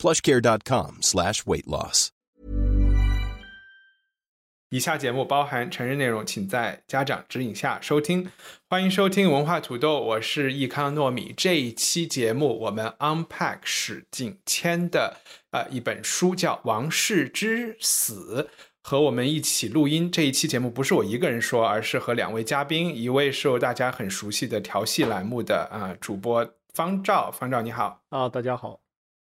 plushcare.com slash weight loss. 以下节目包含成人内容，请在家长指引下收听。欢迎收听文化土豆，我是易康糯米。这一期节目我们 unpack 史景谦的呃一本书，叫《王室之死》。和我们一起录音这一期节目不是我一个人说，而是和两位嘉宾，一位是大家很熟悉的调戏栏目的啊主播方照，方照你好啊，大家好。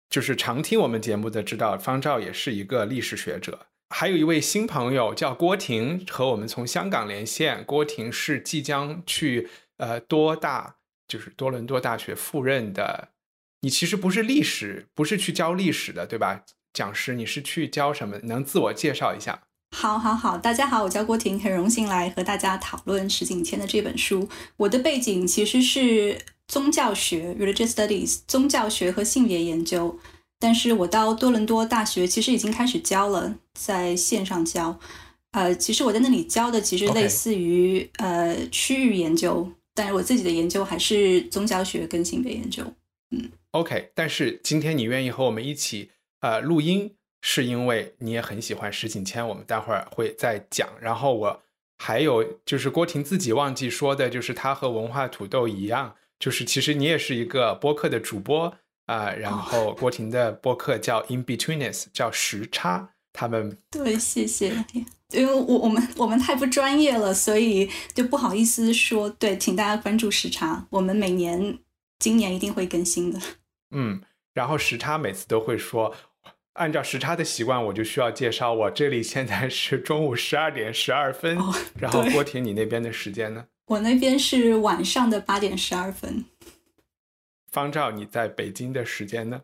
就是常听我们节目的知道，方照也是一个历史学者。还有一位新朋友叫郭婷，和我们从香港连线。郭婷是即将去呃多大，就是多伦多大学赴任的。你其实不是历史，不是去教历史的，对吧？讲师，你是去教什么？能自我介绍一下？好，好，好，大家好，我叫郭婷，很荣幸来和大家讨论石景谦的这本书。我的背景其实是宗教学 （religious studies），宗教学和性别研究。但是我到多伦多大学其实已经开始教了，在线上教。呃，其实我在那里教的其实类似于呃区域研究，但是我自己的研究还是宗教学跟性别研究。嗯，OK。但是今天你愿意和我们一起？呃，录音是因为你也很喜欢石景谦，我们待会儿会再讲。然后我还有就是郭婷自己忘记说的，就是他和文化土豆一样，就是其实你也是一个播客的主播啊。然后郭婷的播客叫 In Betweenness，叫时差。他们 对，谢谢，因为我我们我们太不专业了，所以就不好意思说。对，请大家关注时差，我们每年今年一定会更新的。嗯，然后时差每次都会说。按照时差的习惯，我就需要介绍我这里现在是中午十二点十二分。然后郭婷，你那边的时间呢？我那边是晚上的八点十二分。方照，你在北京的时间呢？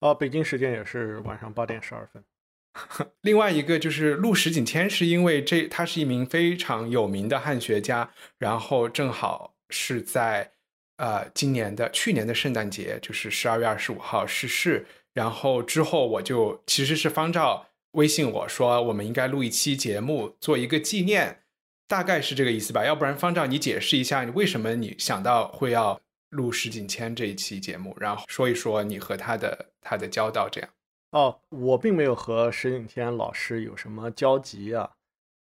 哦，北京时间也是晚上八点十二分。另外一个就是陆石景谦，是因为这他是一名非常有名的汉学家，然后正好是在呃今年的去年的圣诞节，就是十二月二十五号逝世。然后之后我就其实是方照微信我说我们应该录一期节目做一个纪念，大概是这个意思吧。要不然方丈你解释一下你为什么你想到会要录石景谦这一期节目，然后说一说你和他的他的交道这样。哦，我并没有和石景谦老师有什么交集啊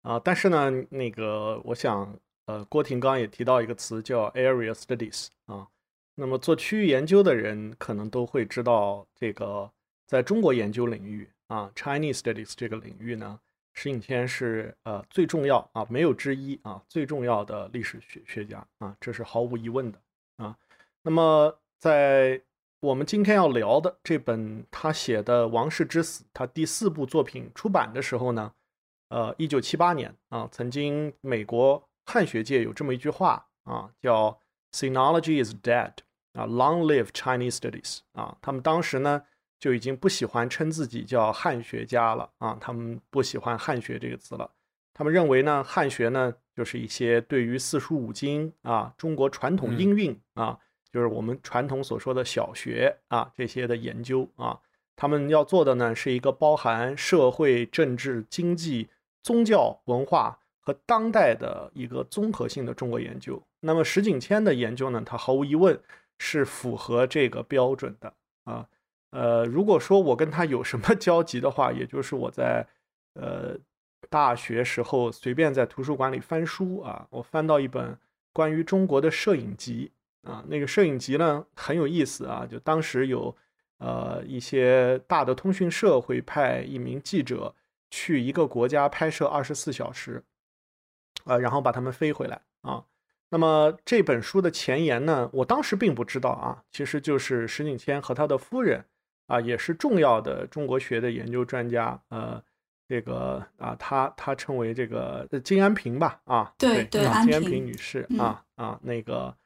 啊，但是呢，那个我想呃郭廷刚也提到一个词叫 area studies 啊。那么做区域研究的人可能都会知道，这个在中国研究领域啊，Chinese Studies 这个领域呢，石景天是呃最重要啊，没有之一啊，最重要的历史学学家啊，这是毫无疑问的啊。那么在我们今天要聊的这本他写的《王室之死》，他第四部作品出版的时候呢，呃，一九七八年啊，曾经美国汉学界有这么一句话啊，叫 “Sinology is dead”。啊，Long live Chinese studies！啊，他们当时呢就已经不喜欢称自己叫汉学家了啊，他们不喜欢汉学这个词了。他们认为呢，汉学呢就是一些对于四书五经啊、中国传统音韵啊，就是我们传统所说的小学啊这些的研究啊。他们要做的呢是一个包含社会、政治、经济、宗教、文化和当代的一个综合性的中国研究。那么石景谦的研究呢，他毫无疑问。是符合这个标准的啊，呃，如果说我跟他有什么 交集的话，也就是我在呃大学时候随便在图书馆里翻书啊，我翻到一本关于中国的摄影集啊，那个摄影集呢很有意思啊，就当时有呃一些大的通讯社会派一名记者去一个国家拍摄二十四小时，呃，然后把他们飞回来啊。那么这本书的前言呢，我当时并不知道啊，其实就是石景谦和他的夫人啊，也是重要的中国学的研究专家，呃，这个啊，他他称为这个金安平吧，啊，对对，金安平女士啊啊，那个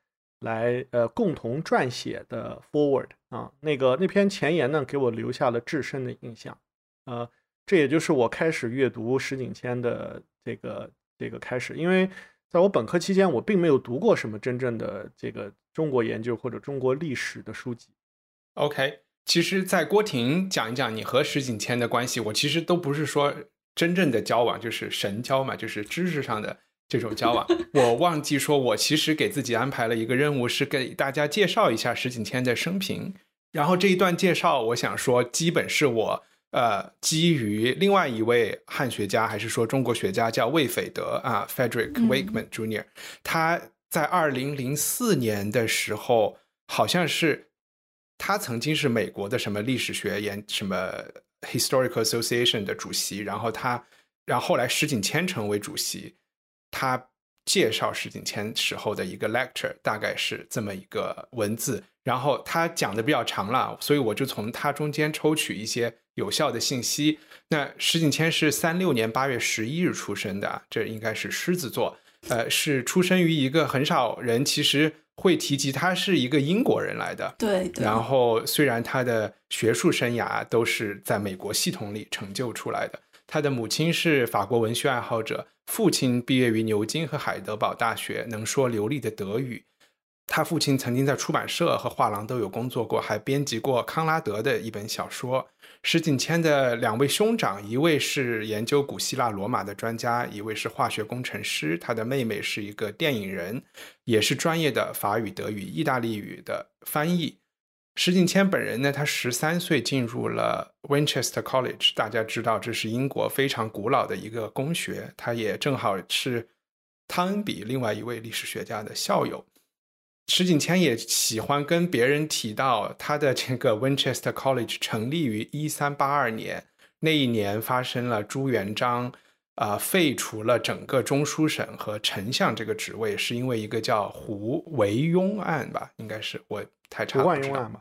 来呃共同撰写的 forward 啊，那个那篇前言呢，给我留下了至深的印象，呃，这也就是我开始阅读石景谦的这个这个开始，因为在我本科期间，我并没有读过什么真正的这个中国研究或者中国历史的书籍。OK，其实，在郭婷讲一讲你和石景谦的关系，我其实都不是说真正的交往，就是神交嘛，就是知识上的这种交往。我忘记说，我其实给自己安排了一个任务，是给大家介绍一下石景谦的生平。然后这一段介绍，我想说，基本是我呃基于另外一位汉学家，还是说中国学家叫魏斐德啊，Frederick Wakeman Jr.，他在二零零四年的时候，好像是。他曾经是美国的什么历史学研什么 Historical Association 的主席，然后他，然后后来石景谦成为主席，他介绍石景谦时候的一个 lecture，大概是这么一个文字，然后他讲的比较长了，所以我就从他中间抽取一些有效的信息。那石景谦是三六年八月十一日出生的，这应该是狮子座，呃，是出生于一个很少人其实。会提及他是一个英国人来的，对。然后虽然他的学术生涯都是在美国系统里成就出来的，他的母亲是法国文学爱好者，父亲毕业于牛津和海德堡大学，能说流利的德语。他父亲曾经在出版社和画廊都有工作过，还编辑过康拉德的一本小说。石景谦的两位兄长，一位是研究古希腊罗马的专家，一位是化学工程师。他的妹妹是一个电影人，也是专业的法语、德语、意大利语的翻译。石景谦本人呢，他十三岁进入了 Winchester College，大家知道这是英国非常古老的一个公学。他也正好是汤恩比另外一位历史学家的校友。石景谦也喜欢跟别人提到他的这个 Winchester College 成立于一三八二年，那一年发生了朱元璋啊废除了整个中书省和丞相这个职位，是因为一个叫胡惟庸案吧，应该是我太差胡惟庸案吧。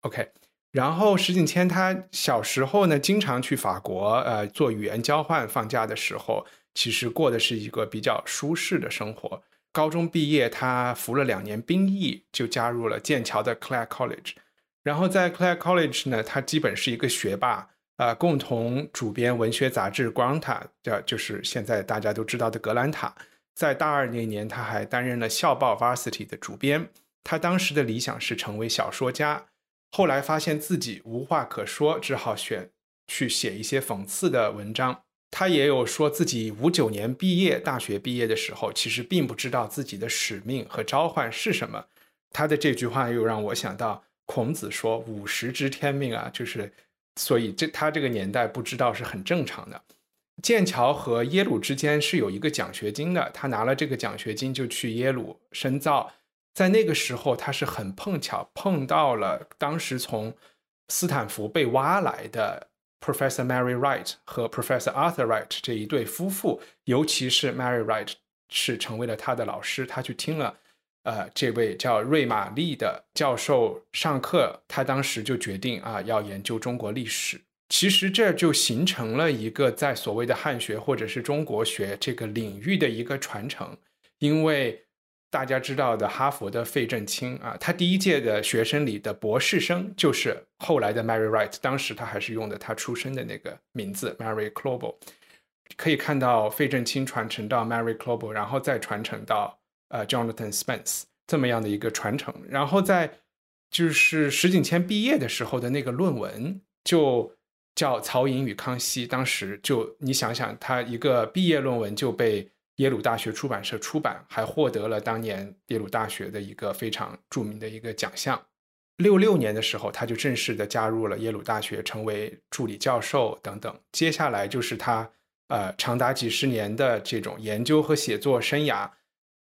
OK，然后石景谦他小时候呢，经常去法国呃做语言交换，放假的时候其实过的是一个比较舒适的生活。高中毕业，他服了两年兵役，就加入了剑桥的 Clare College。然后在 Clare College 呢，他基本是一个学霸，啊，共同主编文学杂志《Granta》，叫就是现在大家都知道的格兰塔。在大二那年，他还担任了校报 Varsity 的主编。他当时的理想是成为小说家，后来发现自己无话可说，只好选去写一些讽刺的文章。他也有说自己五九年毕业，大学毕业的时候，其实并不知道自己的使命和召唤是什么。他的这句话又让我想到孔子说“五十知天命”啊，就是，所以这他这个年代不知道是很正常的。剑桥和耶鲁之间是有一个奖学金的，他拿了这个奖学金就去耶鲁深造。在那个时候，他是很碰巧碰到了当时从斯坦福被挖来的。Professor Mary Wright 和 Professor Arthur Wright 这一对夫妇，尤其是 Mary Wright 是成为了他的老师。他去听了，呃，这位叫瑞玛丽的教授上课，他当时就决定啊，要研究中国历史。其实这就形成了一个在所谓的汉学或者是中国学这个领域的一个传承，因为。大家知道的哈佛的费正清啊，他第一届的学生里的博士生就是后来的 Mary Wright，当时他还是用的他出生的那个名字 Mary Klobo。可以看到费正清传承到 Mary Klobo，然后再传承到呃 Jonathan Spence 这么样的一个传承。然后在就是石景谦毕业的时候的那个论文就叫《曹寅与康熙》，当时就你想想，他一个毕业论文就被。耶鲁大学出版社出版，还获得了当年耶鲁大学的一个非常著名的一个奖项。六六年的时候，他就正式的加入了耶鲁大学，成为助理教授等等。接下来就是他呃长达几十年的这种研究和写作生涯。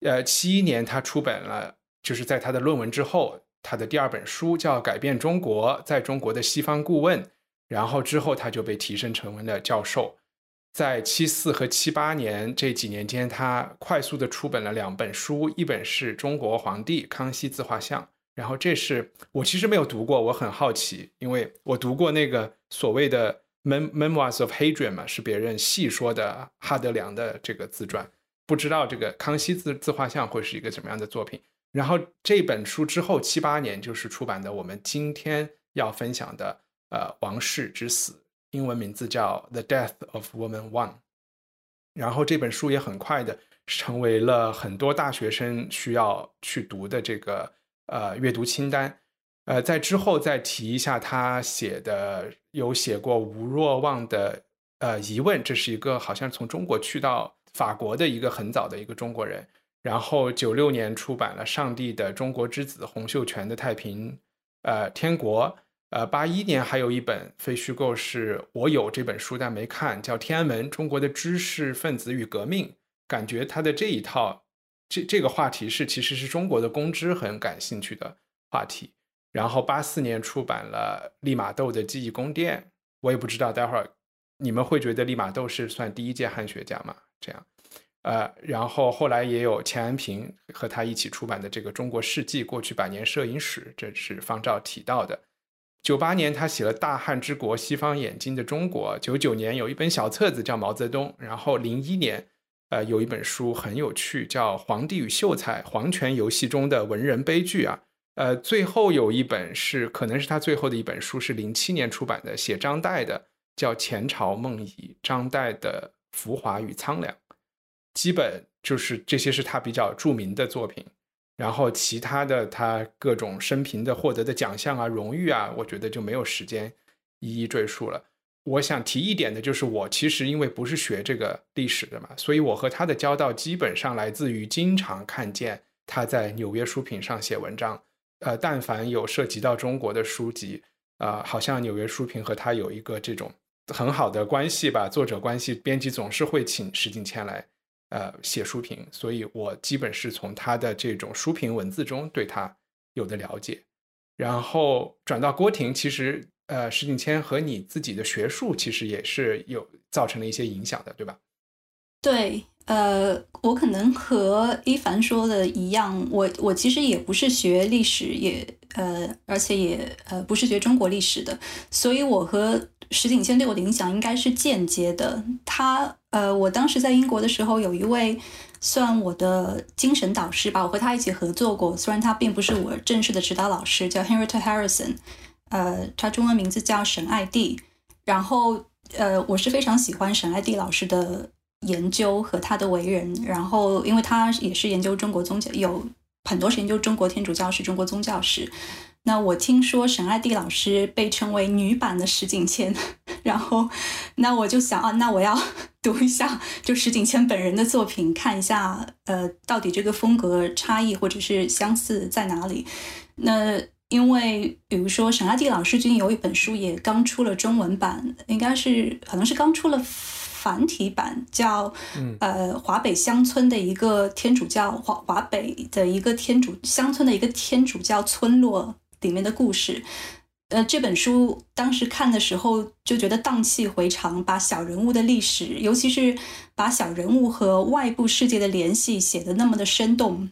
呃，七一年他出版了，就是在他的论文之后，他的第二本书叫《改变中国在中国的西方顾问》，然后之后他就被提升成为了教授。在七四和七八年这几年间，他快速的出版了两本书，一本是中国皇帝康熙自画像，然后这是我其实没有读过，我很好奇，因为我读过那个所谓的 Memoirs of Hadrian 嘛，是别人细说的哈德良的这个自传，不知道这个康熙自自画像会是一个怎么样的作品。然后这本书之后七八年就是出版的我们今天要分享的呃王室之死。英文名字叫《The Death of Woman One》。然后这本书也很快的成为了很多大学生需要去读的这个呃阅读清单。呃，在之后再提一下他写的，有写过吴若望的呃疑问，这是一个好像从中国去到法国的一个很早的一个中国人。然后九六年出版了《上帝的中国之子》，洪秀全的《太平呃天国》。呃，八一年还有一本非虚构，是我有这本书但没看，叫《天安门：中国的知识分子与革命》。感觉他的这一套这这个话题是其实是中国的公知很感兴趣的话题。然后八四年出版了利玛窦的记忆宫殿，我也不知道待会儿你们会觉得利玛窦是算第一届汉学家吗？这样，呃，然后后来也有钱安平和他一起出版的这个《中国世纪：过去百年摄影史》，这是方照提到的。九八年他写了《大汉之国：西方眼睛的中国》，九九年有一本小册子叫《毛泽东》，然后零一年，呃，有一本书很有趣，叫《皇帝与秀才：皇权游戏中的文人悲剧》啊。呃，最后有一本是，可能是他最后的一本书，是零七年出版的，写张岱的，叫《前朝梦遗：张岱的浮华与苍凉》，基本就是这些是他比较著名的作品。然后其他的他各种生平的获得的奖项啊、荣誉啊，我觉得就没有时间一一赘述了。我想提一点的就是，我其实因为不是学这个历史的嘛，所以我和他的交道基本上来自于经常看见他在纽约书评上写文章。呃，但凡有涉及到中国的书籍，啊，好像纽约书评和他有一个这种很好的关系吧，作者关系，编辑总是会请石景谦来，呃，写书评，所以我基本是从他的这种书评文字中对他有的了解，然后转到郭婷，其实，呃，石景谦和你自己的学术其实也是有造成了一些影响的，对吧？对。呃，我可能和一凡说的一样，我我其实也不是学历史，也呃，而且也呃不是学中国历史的，所以我和石景谦对我的影响应该是间接的。他呃，我当时在英国的时候，有一位算我的精神导师吧，我和他一起合作过，虽然他并不是我正式的指导老师，叫 Henry Harrison，呃，他中文名字叫沈爱蒂，然后呃，我是非常喜欢沈爱蒂老师的。研究和他的为人，然后因为他也是研究中国宗教，有很多是研究中国天主教史、中国宗教史。那我听说沈爱蒂老师被称为女版的石景谦，然后那我就想啊，那我要 读一下就石景谦本人的作品，看一下呃到底这个风格差异或者是相似在哪里。那因为比如说沈爱蒂老师最近有一本书也刚出了中文版，应该是可能是刚出了。繁体版叫呃华北乡村的一个天主教华华北的一个天主乡村的一个天主教村落里面的故事，呃这本书当时看的时候就觉得荡气回肠，把小人物的历史，尤其是把小人物和外部世界的联系写得那么的生动。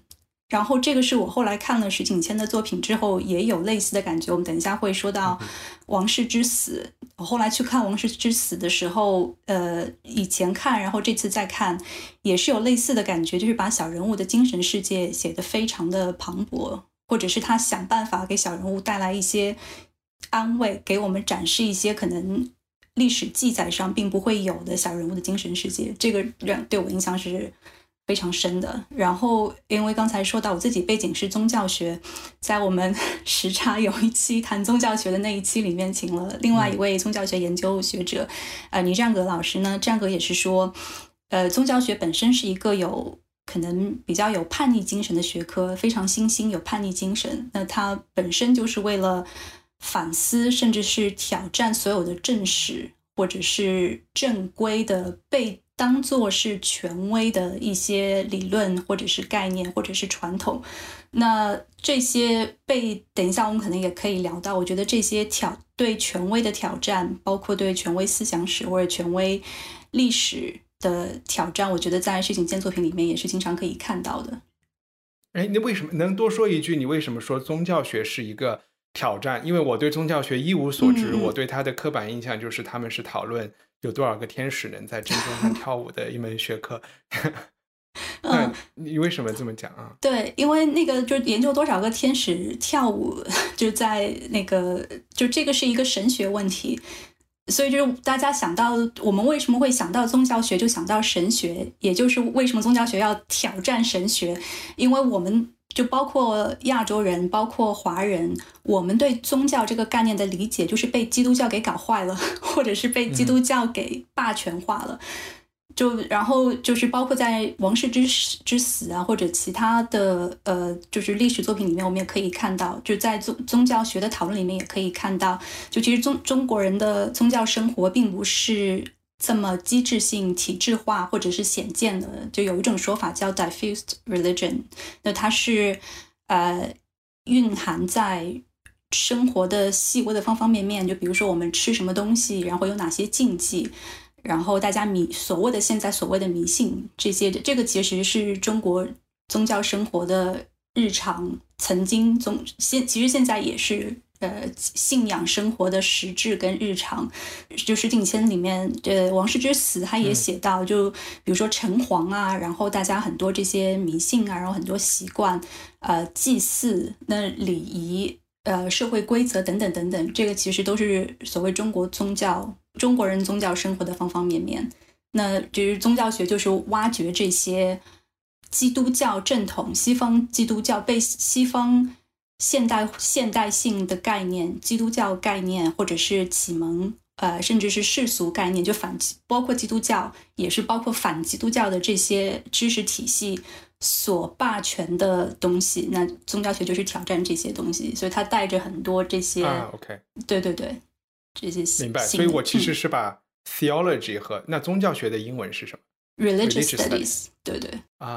然后这个是我后来看了石景谦的作品之后也有类似的感觉。我们等一下会说到《王室之死》，我后来去看《王室之死》的时候，呃，以前看，然后这次再看，也是有类似的感觉，就是把小人物的精神世界写得非常的磅礴，或者是他想办法给小人物带来一些安慰，给我们展示一些可能历史记载上并不会有的小人物的精神世界。这个让对我印象是。非常深的。然后，因为刚才说到我自己背景是宗教学，在我们 时差有一期谈宗教学的那一期里面，请了另外一位宗教学研究学者，呃，倪占格老师呢。占格也是说，呃，宗教学本身是一个有可能比较有叛逆精神的学科，非常新兴，有叛逆精神。那它本身就是为了反思，甚至是挑战所有的正史或者是正规的被。当做是权威的一些理论，或者是概念，或者是传统，那这些被等一下我们可能也可以聊到。我觉得这些挑对权威的挑战，包括对权威思想史或者权威历史的挑战，我觉得在石景健作品里面也是经常可以看到的。哎，那为什么能多说一句？你为什么说宗教学是一个挑战？因为我对宗教学一无所知，我对他的刻板印象就是他们是讨论。有多少个天使能在真中上 跳舞的一门学科？嗯你为什么这么讲啊？对，因为那个就是研究多少个天使跳舞，就在那个就这个是一个神学问题。所以就是大家想到我们为什么会想到宗教学，就想到神学，也就是为什么宗教学要挑战神学，因为我们就包括亚洲人，包括华人，我们对宗教这个概念的理解就是被基督教给搞坏了，或者是被基督教给霸权化了。就然后就是包括在王室之之死啊，或者其他的呃，就是历史作品里面，我们也可以看到，就在宗宗教学的讨论里面也可以看到，就其实中中国人的宗教生活并不是这么机制性、体制化或者是显见的。就有一种说法叫 diffuse religion，那它是呃蕴含在生活的细微的方方面面，就比如说我们吃什么东西，然后有哪些禁忌。然后大家迷所谓的现在所谓的迷信这些，这个其实是中国宗教生活的日常，曾经宗现其实现在也是呃信仰生活的实质跟日常。就《石景迁》里面，呃，王室之死他也写到，就比如说城隍啊，然后大家很多这些迷信啊，然后很多习惯，呃，祭祀那礼仪，呃，社会规则等等等等，这个其实都是所谓中国宗教。中国人宗教生活的方方面面，那就是宗教学就是挖掘这些基督教正统、西方基督教被西方现代现代性的概念、基督教概念，或者是启蒙，呃，甚至是世俗概念，就反包括基督教，也是包括反基督教的这些知识体系所霸权的东西。那宗教学就是挑战这些东西，所以它带着很多这些。OK，对对对。这些明白，所以我其实是把 theology 和那宗教学的英文是什么？religious studies，对对啊。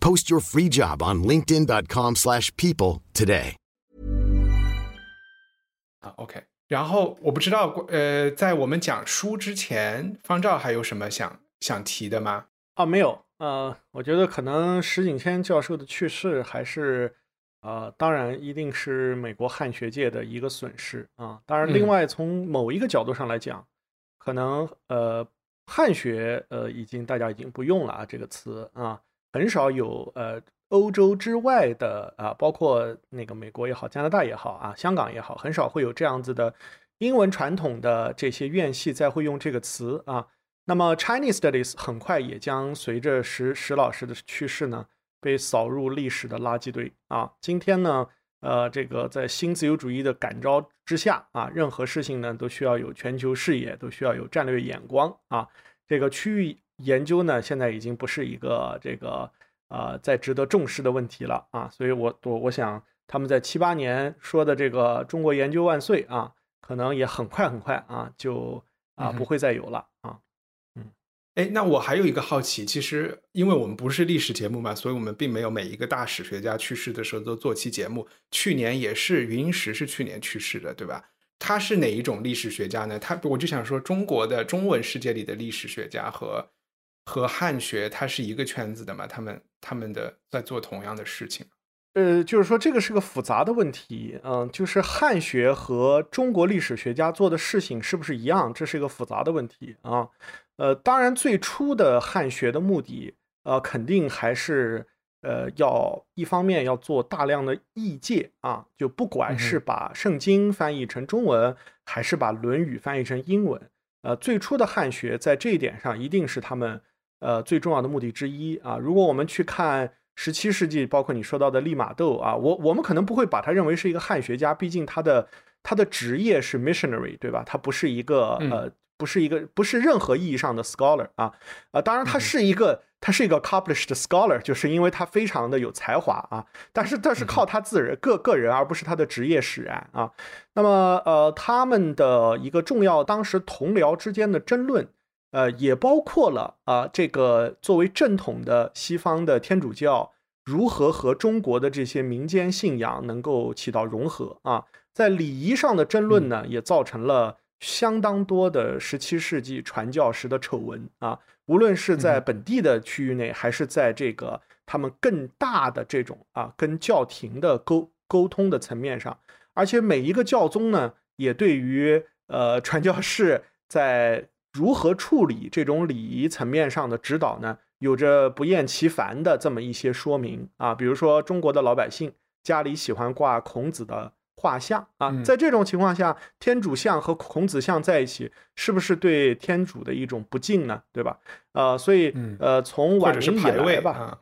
Post your free job on linkedin.com slash people today. 啊，OK。然后我不知道，呃，在我们讲书之前，方照还有什么想想提的吗？啊，没有。呃，我觉得可能石景谦教授的去世还是，呃，当然一定是美国汉学界的一个损失啊。当然，另外从某一个角度上来讲，可能呃。汉学，呃，已经大家已经不用了啊，这个词啊，很少有呃欧洲之外的啊，包括那个美国也好，加拿大也好啊，香港也好，很少会有这样子的英文传统的这些院系再会用这个词啊。那么 Chinese Studies 很快也将随着石石老师的去世呢，被扫入历史的垃圾堆啊。今天呢，呃，这个在新自由主义的感召之下啊，任何事情呢都需要有全球视野，都需要有战略眼光啊。这个区域研究呢，现在已经不是一个这个呃在值得重视的问题了啊，所以我我我想他们在七八年说的这个“中国研究万岁”啊，可能也很快很快啊就啊不会再有了啊。嗯，哎，那我还有一个好奇，其实因为我们不是历史节目嘛，所以我们并没有每一个大史学家去世的时候都做期节目。去年也是云英时是去年去世的，对吧？他是哪一种历史学家呢？他我就想说，中国的中文世界里的历史学家和和汉学，它是一个圈子的嘛？他们他们的在做同样的事情。呃，就是说这个是个复杂的问题，嗯，就是汉学和中国历史学家做的事情是不是一样？这是一个复杂的问题啊。呃，当然最初的汉学的目的，呃，肯定还是。呃，要一方面要做大量的译介啊，就不管是把圣经翻译成中文，还是把《论语》翻译成英文，呃，最初的汉学在这一点上一定是他们呃最重要的目的之一啊。如果我们去看十七世纪，包括你说到的利玛窦啊，我我们可能不会把他认为是一个汉学家，毕竟他的他的职业是 missionary，对吧？他不是一个呃不是一个不是任何意义上的 scholar 啊啊，当然他是一个他是一个 accomplished scholar，就是因为他非常的有才华啊，但是他是靠他自人个个人，而不是他的职业使然啊。那么呃，他们的一个重要当时同僚之间的争论，呃，也包括了啊这个作为正统的西方的天主教如何和中国的这些民间信仰能够起到融合啊，在礼仪上的争论呢，也造成了。相当多的十七世纪传教时的丑闻啊，无论是在本地的区域内，还是在这个他们更大的这种啊跟教廷的沟沟通的层面上，而且每一个教宗呢，也对于呃传教士在如何处理这种礼仪层面上的指导呢，有着不厌其烦的这么一些说明啊，比如说中国的老百姓家里喜欢挂孔子的。画像啊，在这种情况下，天主像和孔子像在一起，是不是对天主的一种不敬呢？对吧？呃，所以呃，从晚明以来吧，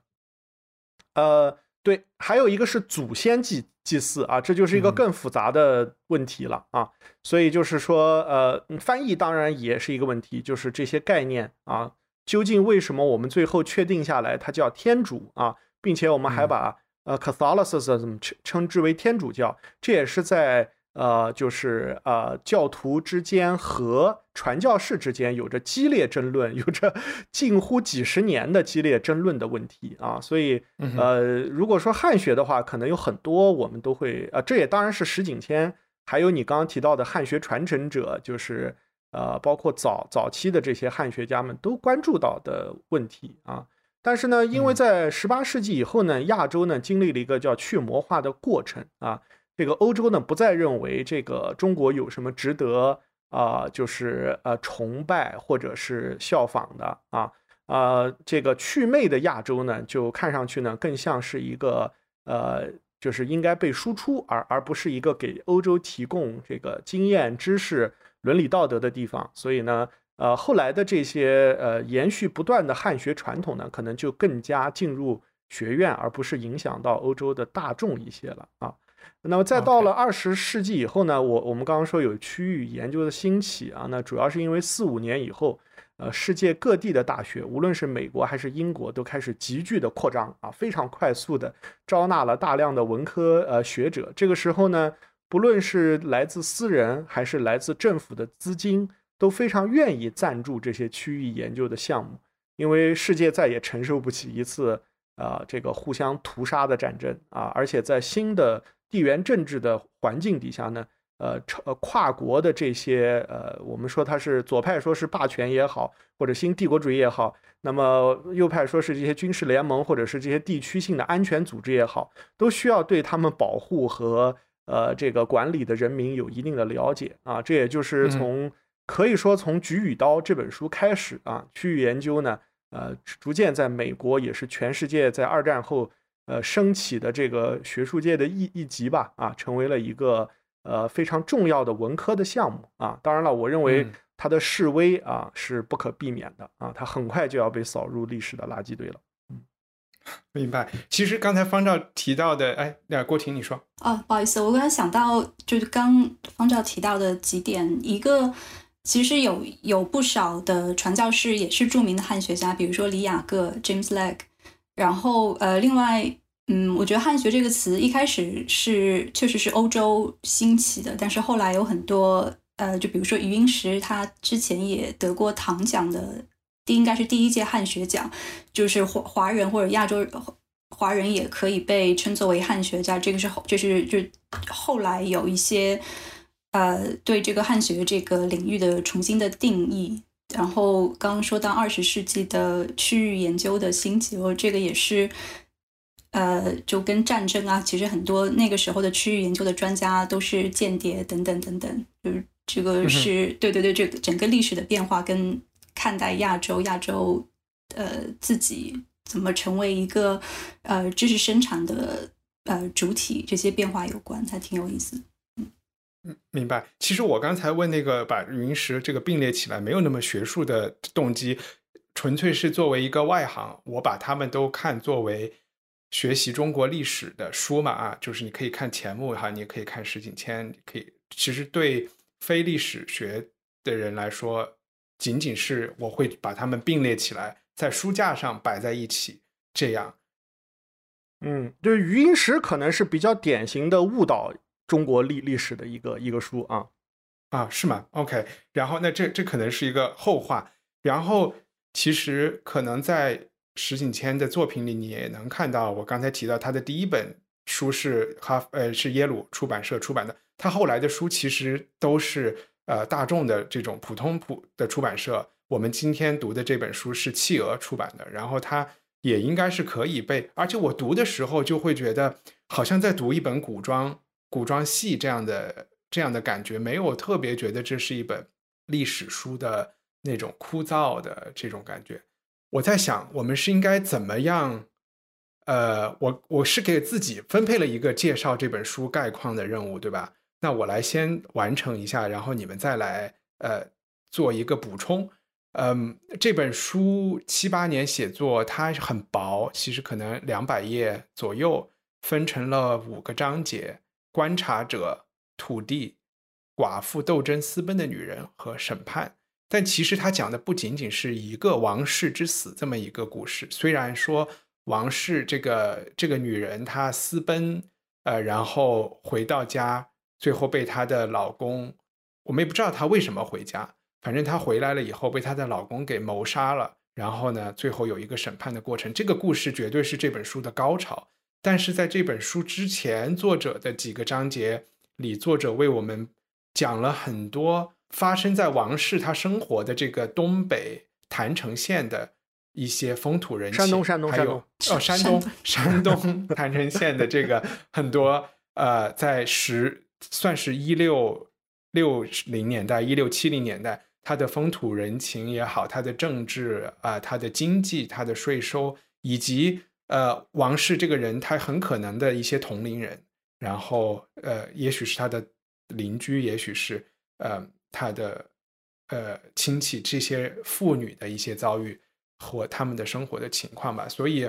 呃，对，还有一个是祖先祭祭祀啊，这就是一个更复杂的问题了啊。所以就是说，呃，翻译当然也是一个问题，就是这些概念啊，究竟为什么我们最后确定下来它叫天主啊，并且我们还把。呃，Catholicism 称称之为天主教，这也是在呃，就是呃，教徒之间和传教士之间有着激烈争论，有着 近乎几十年的激烈争论的问题啊。所以，呃，如果说汉学的话，可能有很多我们都会呃，这也当然是石景谦，还有你刚刚提到的汉学传承者，就是呃，包括早早期的这些汉学家们都关注到的问题啊。但是呢，因为在十八世纪以后呢，亚洲呢经历了一个叫去魔化的过程啊，这个欧洲呢不再认为这个中国有什么值得啊，就是呃崇拜或者是效仿的啊，呃，这个祛魅的亚洲呢，就看上去呢更像是一个呃，就是应该被输出，而而不是一个给欧洲提供这个经验、知识、伦理道德的地方，所以呢。呃，后来的这些呃延续不断的汉学传统呢，可能就更加进入学院，而不是影响到欧洲的大众一些了啊。那么再到了二十世纪以后呢，我我们刚刚说有区域研究的兴起啊，那主要是因为四五年以后，呃，世界各地的大学，无论是美国还是英国，都开始急剧的扩张啊，非常快速的招纳了大量的文科呃学者。这个时候呢，不论是来自私人还是来自政府的资金。都非常愿意赞助这些区域研究的项目，因为世界再也承受不起一次啊这个互相屠杀的战争啊，而且在新的地缘政治的环境底下呢，呃，呃跨国的这些呃，我们说它是左派说是霸权也好，或者新帝国主义也好，那么右派说是这些军事联盟或者是这些地区性的安全组织也好，都需要对他们保护和呃这个管理的人民有一定的了解啊，这也就是从。可以说，从《菊与刀》这本书开始啊，区域研究呢，呃，逐渐在美国也是全世界在二战后呃升起的这个学术界的一一级吧，啊，成为了一个呃非常重要的文科的项目啊。当然了，我认为它的示威啊是不可避免的啊，它很快就要被扫入历史的垃圾堆了。嗯，明白。其实刚才方照提到的，哎，那郭婷你说哦，不好意思，我刚才想到就是刚方照提到的几点，一个。其实有有不少的传教士也是著名的汉学家，比如说李雅各 （James Legge）。然后，呃，另外，嗯，我觉得汉学这个词一开始是确实是欧洲兴起的，但是后来有很多，呃，就比如说余英时，他之前也得过唐奖的，第应该是第一届汉学奖，就是华华人或者亚洲华人也可以被称作为汉学家。这个是后，就是就后来有一些。呃，对这个汉学这个领域的重新的定义，然后刚刚说到二十世纪的区域研究的兴起，哦，这个也是，呃，就跟战争啊，其实很多那个时候的区域研究的专家都是间谍等等等等，就是这个是对对对，这个整个历史的变化跟看待亚洲亚洲呃自己怎么成为一个呃知识生产的呃主体这些变化有关，还挺有意思。明白。其实我刚才问那个把云石这个并列起来，没有那么学术的动机，纯粹是作为一个外行，我把他们都看作为学习中国历史的书嘛啊，就是你可以看钱穆哈，你也可以看石景谦，可以。其实对非历史学的人来说，仅仅是我会把它们并列起来，在书架上摆在一起，这样。嗯，就是《余英时》可能是比较典型的误导中国历历史的一个一个书啊。啊，是吗？OK，然后那这这可能是一个后话。然后其实可能在石景谦的作品里，你也能看到，我刚才提到他的第一本书是哈呃是耶鲁出版社出版的，他后来的书其实都是呃大众的这种普通普的出版社。我们今天读的这本书是企鹅出版的，然后它也应该是可以被，而且我读的时候就会觉得好像在读一本古装古装戏这样的。这样的感觉没有特别觉得这是一本历史书的那种枯燥的这种感觉。我在想，我们是应该怎么样？呃，我我是给自己分配了一个介绍这本书概况的任务，对吧？那我来先完成一下，然后你们再来呃做一个补充。嗯，这本书七八年写作，它很薄，其实可能两百页左右，分成了五个章节：观察者。土地、寡妇斗争、私奔的女人和审判，但其实他讲的不仅仅是一个王室之死这么一个故事。虽然说王室这个这个女人她私奔，呃，然后回到家，最后被她的老公，我们也不知道她为什么回家，反正她回来了以后被她的老公给谋杀了。然后呢，最后有一个审判的过程。这个故事绝对是这本书的高潮。但是在这本书之前，作者的几个章节。里作者为我们讲了很多发生在王室他生活的这个东北郯城县的一些风土人情，山东山东还有哦山东山东 郯城县的这个很多呃，在十算是一六六零年代一六七零年代，它的风土人情也好，它的政治啊，它的经济，它的税收，以及呃王室这个人他很可能的一些同龄人。然后，呃，也许是他的邻居，也许是呃他的呃亲戚，这些妇女的一些遭遇和他们的生活的情况吧。所以，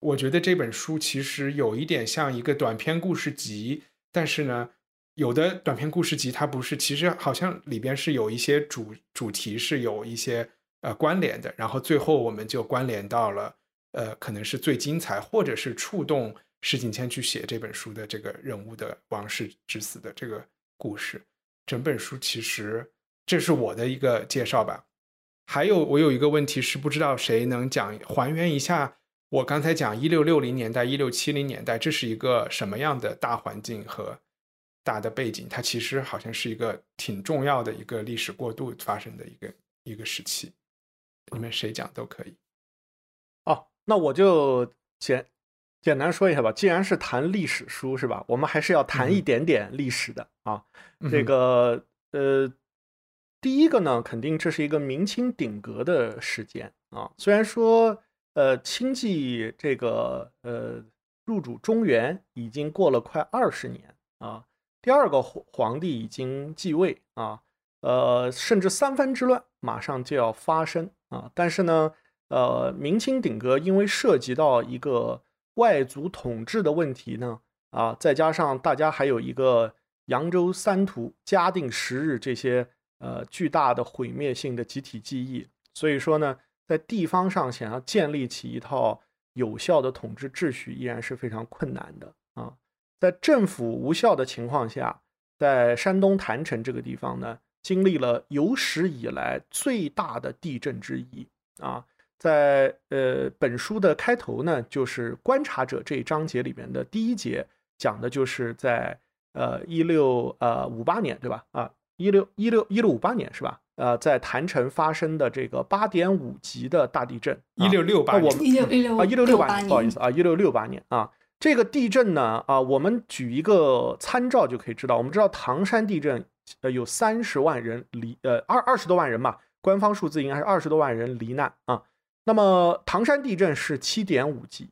我觉得这本书其实有一点像一个短篇故事集，但是呢，有的短篇故事集它不是，其实好像里边是有一些主主题是有一些呃关联的。然后最后我们就关联到了，呃，可能是最精彩或者是触动。石景谦去写这本书的这个人物的王室之死的这个故事，整本书其实这是我的一个介绍吧。还有我有一个问题是，不知道谁能讲还原一下我刚才讲一六六零年代、一六七零年代，这是一个什么样的大环境和大的背景？它其实好像是一个挺重要的一个历史过渡发生的一个一个时期。你们谁讲都可以。哦，那我就简。简单说一下吧，既然是谈历史书，是吧？我们还是要谈一点点历史的啊。这个呃，第一个呢，肯定这是一个明清鼎革的时间啊。虽然说呃，清继这个呃入主中原已经过了快二十年啊，第二个皇皇帝已经继位啊，呃，甚至三藩之乱马上就要发生啊。但是呢，呃，明清鼎革因为涉及到一个外族统治的问题呢？啊，再加上大家还有一个扬州三屠、嘉定十日这些呃巨大的毁灭性的集体记忆，所以说呢，在地方上想要建立起一套有效的统治秩序，依然是非常困难的啊。在政府无效的情况下，在山东郯城这个地方呢，经历了有史以来最大的地震之一啊。在呃，本书的开头呢，就是观察者这一章节里面的第一节，讲的就是在呃一六呃五八年，对吧？啊，一六一六一六五八年是吧？呃，在郯城发生的这个八点五级的大地震，一六六八，一六一六啊，一六六八年，不好意思啊，一六六八年啊，这个地震呢，啊，我们举一个参照就可以知道，我们知道唐山地震，呃，有三十万人离，呃，二二十多万人嘛，官方数字应该是二十多万人罹难啊。那么唐山地震是七点五级，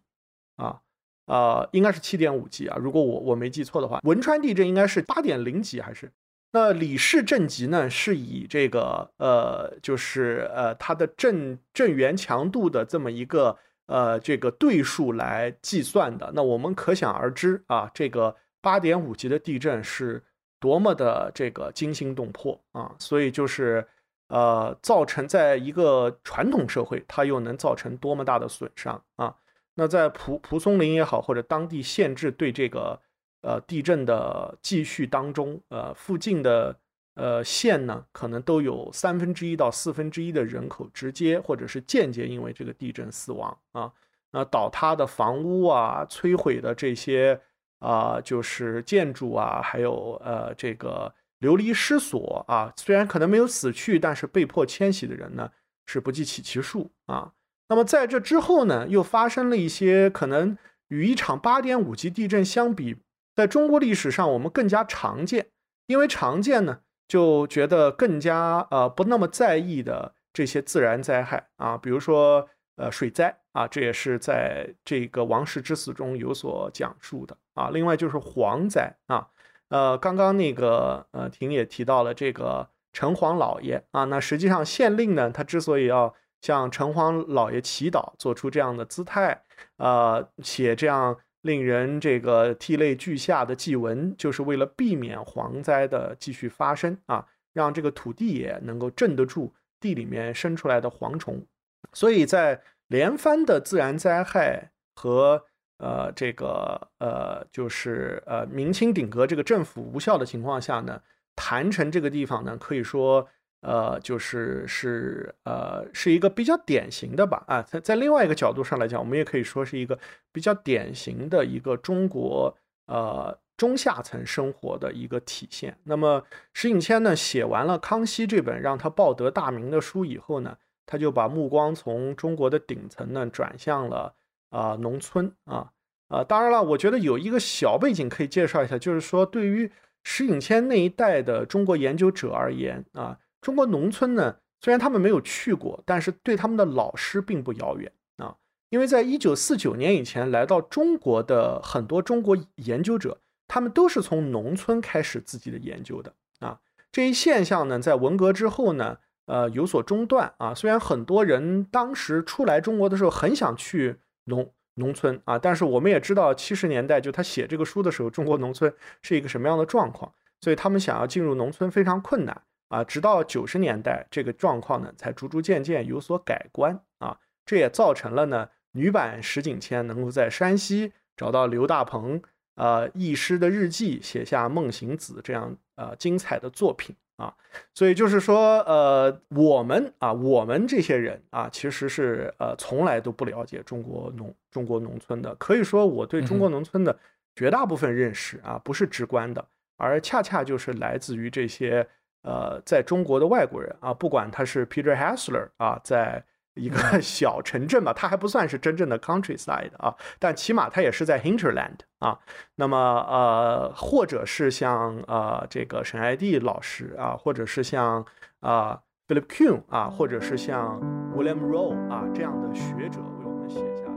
啊，呃，应该是七点五级啊，如果我我没记错的话，汶川地震应该是八点零级还是？那李氏震级呢，是以这个呃，就是呃它的震震源强度的这么一个呃这个对数来计算的。那我们可想而知啊，这个八点五级的地震是多么的这个惊心动魄啊，所以就是。呃，造成在一个传统社会，它又能造成多么大的损伤啊？那在蒲蒲松龄也好，或者当地县志对这个呃地震的记叙当中，呃，附近的呃县呢，可能都有三分之一到四分之一的人口直接或者是间接因为这个地震死亡啊。那倒塌的房屋啊，摧毁的这些啊，就是建筑啊，还有呃这个。流离失所啊，虽然可能没有死去，但是被迫迁徙的人呢是不计其数啊。那么在这之后呢，又发生了一些可能与一场八点五级地震相比，在中国历史上我们更加常见，因为常见呢，就觉得更加呃不那么在意的这些自然灾害啊，比如说呃水灾啊，这也是在这个王室之死中有所讲述的啊。另外就是蝗灾啊。呃，刚刚那个呃，婷也提到了这个城隍老爷啊，那实际上县令呢，他之所以要向城隍老爷祈祷，做出这样的姿态，呃，写这样令人这个涕泪俱下的祭文，就是为了避免蝗灾的继续发生啊，让这个土地也能够镇得住地里面生出来的蝗虫，所以在连番的自然灾害和。呃，这个呃，就是呃，明清顶格这个政府无效的情况下呢，坛城这个地方呢，可以说呃，就是是呃，是一个比较典型的吧啊，在在另外一个角度上来讲，我们也可以说是一个比较典型的一个中国呃中下层生活的一个体现。那么石景谦呢，写完了《康熙》这本让他报得大名的书以后呢，他就把目光从中国的顶层呢转向了。啊，农村啊，啊，当然了，我觉得有一个小背景可以介绍一下，就是说，对于石景谦那一代的中国研究者而言啊，中国农村呢，虽然他们没有去过，但是对他们的老师并不遥远啊，因为在一九四九年以前来到中国的很多中国研究者，他们都是从农村开始自己的研究的啊，这一现象呢，在文革之后呢，呃，有所中断啊，虽然很多人当时出来中国的时候很想去。农农村啊，但是我们也知道，七十年代就他写这个书的时候，中国农村是一个什么样的状况，所以他们想要进入农村非常困难啊。直到九十年代，这个状况呢才逐逐渐渐有所改观啊。这也造成了呢，女版石景谦能够在山西找到刘大鹏呃译师的日记，写下《梦行子》这样呃精彩的作品。啊，所以就是说，呃，我们啊，我们这些人啊，其实是呃，从来都不了解中国农中国农村的。可以说，我对中国农村的绝大部分认识啊，不是直观的，而恰恰就是来自于这些呃，在中国的外国人啊，不管他是 Peter Hassler 啊，在。一个小城镇吧，它还不算是真正的 countryside 啊，但起码它也是在 hinterland 啊。那么呃，或者是像呃这个沈爱弟老师啊，或者是像啊 Philip Kuhn 啊，或者是像 William Rowe 啊这样的学者为我们写下的。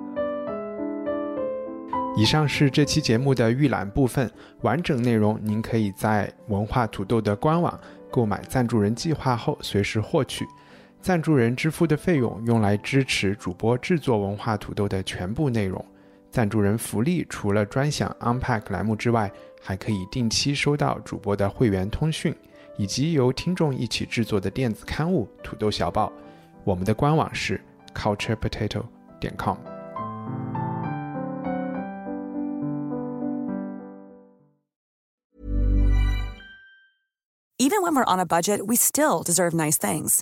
以上是这期节目的预览部分，完整内容您可以在文化土豆的官网购买赞助人计划后随时获取。赞助人支付的费用用来支持主播制作文化土豆的全部内容。赞助人福利除了专享 Unpack 栏目之外，还可以定期收到主播的会员通讯，以及由听众一起制作的电子刊物《土豆小报》。我们的官网是 culturepotato 点 com。Even when we're on a budget, we still deserve nice things.